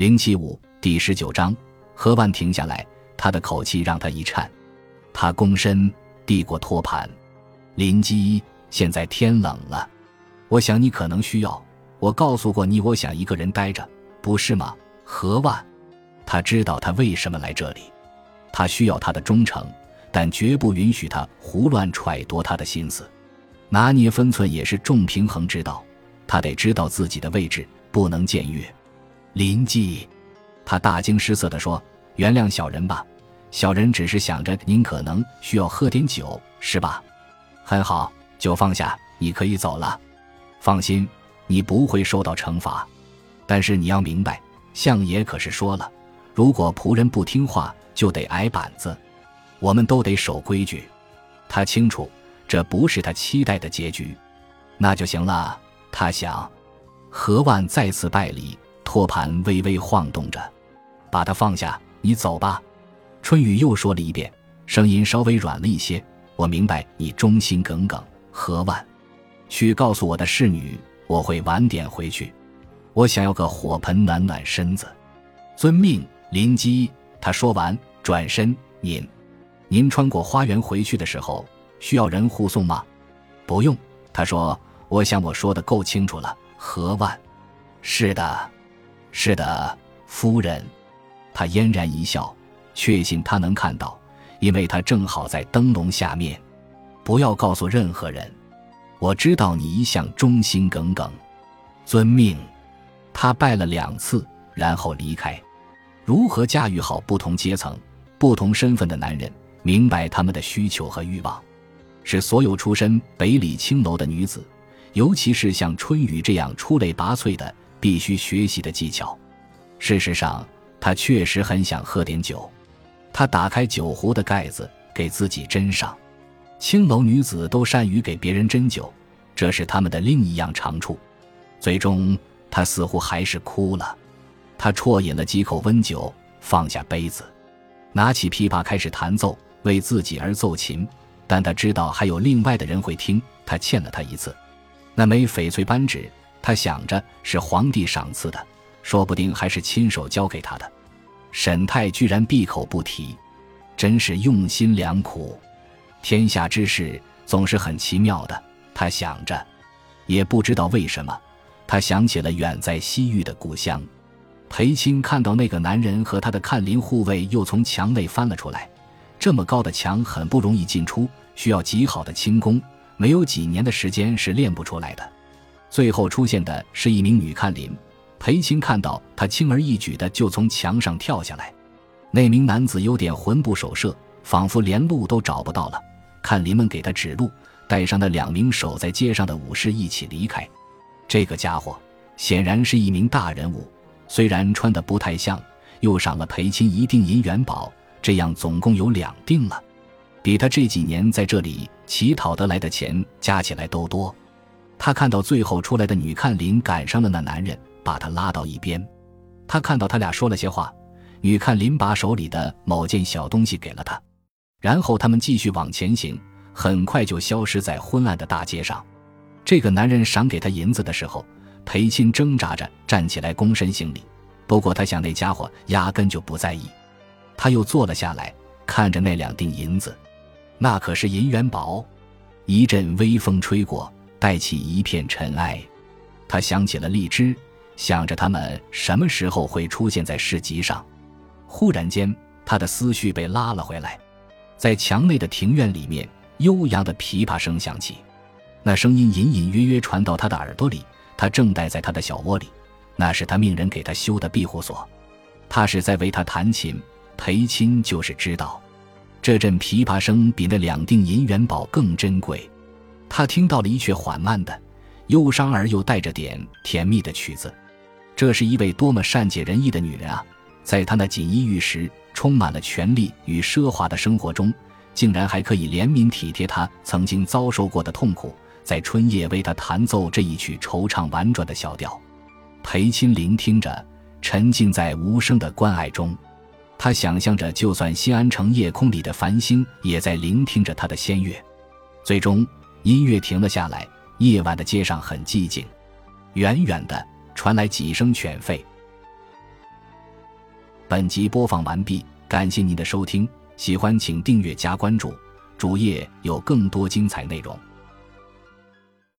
零七五第十九章，何万停下来，他的口气让他一颤。他躬身递过托盘，林基，现在天冷了，我想你可能需要。我告诉过你，我想一个人待着，不是吗？何万，他知道他为什么来这里，他需要他的忠诚，但绝不允许他胡乱揣度他的心思，拿捏分寸也是重平衡之道。他得知道自己的位置，不能僭越。林记，他大惊失色地说：“原谅小人吧，小人只是想着您可能需要喝点酒，是吧？很好，酒放下，你可以走了。放心，你不会受到惩罚。但是你要明白，相爷可是说了，如果仆人不听话，就得挨板子。我们都得守规矩。他清楚，这不是他期待的结局。那就行了。他想，何万再次拜礼。”托盘微微晃动着，把它放下。你走吧。春雨又说了一遍，声音稍微软了一些。我明白你忠心耿耿，何万，去告诉我的侍女，我会晚点回去。我想要个火盆暖暖身子。遵命，林基。他说完，转身。您，您穿过花园回去的时候，需要人护送吗？不用。他说。我想我说的够清楚了，何万。是的。是的，夫人，他嫣然一笑，确信他能看到，因为他正好在灯笼下面。不要告诉任何人，我知道你一向忠心耿耿。遵命。他拜了两次，然后离开。如何驾驭好不同阶层、不同身份的男人，明白他们的需求和欲望，是所有出身北里青楼的女子，尤其是像春雨这样出类拔萃的。必须学习的技巧。事实上，他确实很想喝点酒。他打开酒壶的盖子，给自己斟上。青楼女子都善于给别人斟酒，这是他们的另一样长处。最终，他似乎还是哭了。他啜饮了几口温酒，放下杯子，拿起琵琶开始弹奏，为自己而奏琴。但他知道还有另外的人会听，他欠了他一次。那枚翡翠扳指。他想着是皇帝赏赐的，说不定还是亲手交给他的。沈泰居然闭口不提，真是用心良苦。天下之事总是很奇妙的，他想着，也不知道为什么，他想起了远在西域的故乡。裴青看到那个男人和他的看林护卫又从墙内翻了出来，这么高的墙很不容易进出，需要极好的轻功，没有几年的时间是练不出来的。最后出现的是一名女看林，裴青看到他轻而易举的就从墙上跳下来，那名男子有点魂不守舍，仿佛连路都找不到了。看林们给他指路，带上那两名守在街上的武士一起离开。这个家伙显然是一名大人物，虽然穿的不太像，又赏了裴青一锭银元宝，这样总共有两锭了，比他这几年在这里乞讨得来的钱加起来都多。他看到最后出来的女看林赶上了那男人，把他拉到一边。他看到他俩说了些话，女看林把手里的某件小东西给了他，然后他们继续往前行，很快就消失在昏暗的大街上。这个男人赏给他银子的时候，裴钦挣扎着站起来躬身行礼。不过他想那家伙压根就不在意。他又坐了下来，看着那两锭银子，那可是银元宝。一阵微风吹过。带起一片尘埃，他想起了荔枝，想着他们什么时候会出现在市集上。忽然间，他的思绪被拉了回来，在墙内的庭院里面，悠扬的琵琶声响起，那声音隐隐约约传到他的耳朵里。他正待在他的小窝里，那是他命人给他修的庇护所，他是在为他弹琴。裴亲就是知道，这阵琵琶声比那两锭银元宝更珍贵。他听到了一阙缓慢的、忧伤而又带着点甜蜜的曲子。这是一位多么善解人意的女人啊！在她那锦衣玉食、充满了权力与奢华的生活中，竟然还可以怜悯体贴她曾经遭受过的痛苦，在春夜为她弹奏这一曲惆怅婉转的小调。裴钦聆听着，沉浸在无声的关爱中。他想象着，就算西安城夜空里的繁星也在聆听着他的仙乐。最终。音乐停了下来，夜晚的街上很寂静，远远的传来几声犬吠。本集播放完毕，感谢您的收听，喜欢请订阅加关注，主页有更多精彩内容。